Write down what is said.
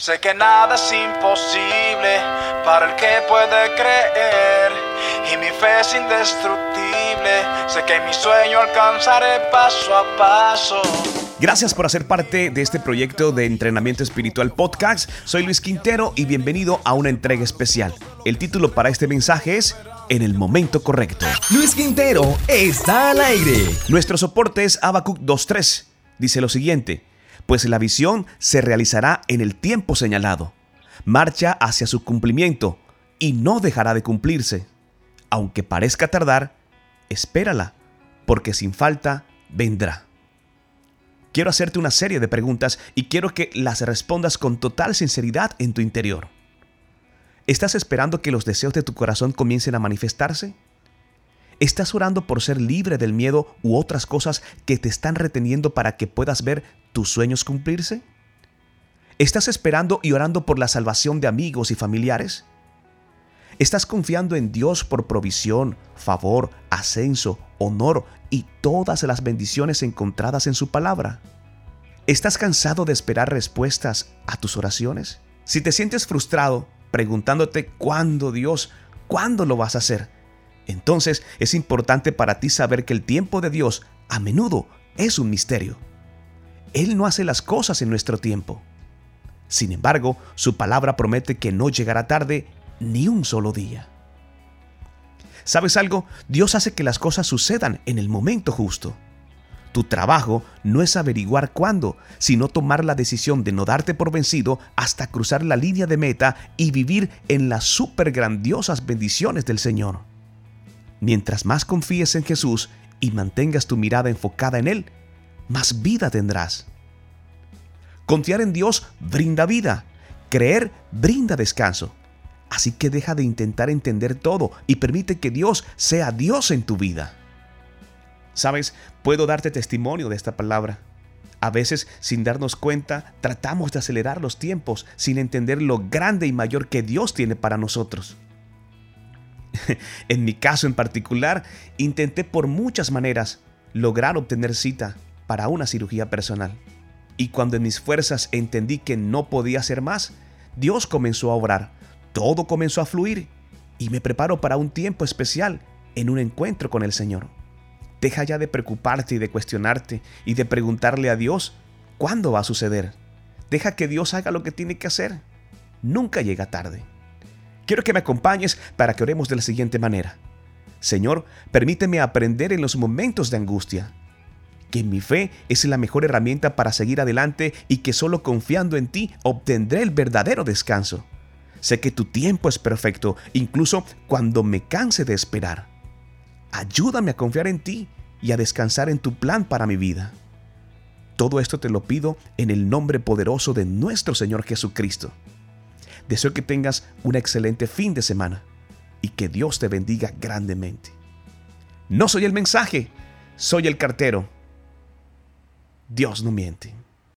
Sé que nada es imposible para el que puede creer. Y mi fe es indestructible. Sé que mi sueño alcanzaré paso a paso. Gracias por hacer parte de este proyecto de entrenamiento espiritual podcast. Soy Luis Quintero y bienvenido a una entrega especial. El título para este mensaje es En el momento correcto. Luis Quintero está al aire. Nuestro soporte es Abacuc 2.3. Dice lo siguiente, pues la visión se realizará en el tiempo señalado. Marcha hacia su cumplimiento y no dejará de cumplirse. Aunque parezca tardar, espérala, porque sin falta vendrá. Quiero hacerte una serie de preguntas y quiero que las respondas con total sinceridad en tu interior. ¿Estás esperando que los deseos de tu corazón comiencen a manifestarse? ¿Estás orando por ser libre del miedo u otras cosas que te están reteniendo para que puedas ver tus sueños cumplirse? ¿Estás esperando y orando por la salvación de amigos y familiares? ¿Estás confiando en Dios por provisión, favor, ascenso, honor y todas las bendiciones encontradas en su palabra? ¿Estás cansado de esperar respuestas a tus oraciones? Si te sientes frustrado preguntándote cuándo Dios, cuándo lo vas a hacer, entonces es importante para ti saber que el tiempo de Dios a menudo es un misterio. Él no hace las cosas en nuestro tiempo. Sin embargo, su palabra promete que no llegará tarde ni un solo día. ¿Sabes algo? Dios hace que las cosas sucedan en el momento justo. Tu trabajo no es averiguar cuándo, sino tomar la decisión de no darte por vencido hasta cruzar la línea de meta y vivir en las super grandiosas bendiciones del Señor. Mientras más confíes en Jesús y mantengas tu mirada enfocada en Él, más vida tendrás. Confiar en Dios brinda vida. Creer brinda descanso. Así que deja de intentar entender todo y permite que Dios sea Dios en tu vida. Sabes, puedo darte testimonio de esta palabra. A veces, sin darnos cuenta, tratamos de acelerar los tiempos sin entender lo grande y mayor que Dios tiene para nosotros. en mi caso en particular, intenté por muchas maneras lograr obtener cita para una cirugía personal. Y cuando en mis fuerzas entendí que no podía hacer más, Dios comenzó a obrar, todo comenzó a fluir y me preparo para un tiempo especial en un encuentro con el Señor. Deja ya de preocuparte y de cuestionarte y de preguntarle a Dios cuándo va a suceder. Deja que Dios haga lo que tiene que hacer. Nunca llega tarde. Quiero que me acompañes para que oremos de la siguiente manera. Señor, permíteme aprender en los momentos de angustia que mi fe es la mejor herramienta para seguir adelante y que solo confiando en ti obtendré el verdadero descanso. Sé que tu tiempo es perfecto, incluso cuando me canse de esperar. Ayúdame a confiar en ti y a descansar en tu plan para mi vida. Todo esto te lo pido en el nombre poderoso de nuestro Señor Jesucristo. Deseo que tengas un excelente fin de semana y que Dios te bendiga grandemente. No soy el mensaje, soy el cartero. Dios no miente.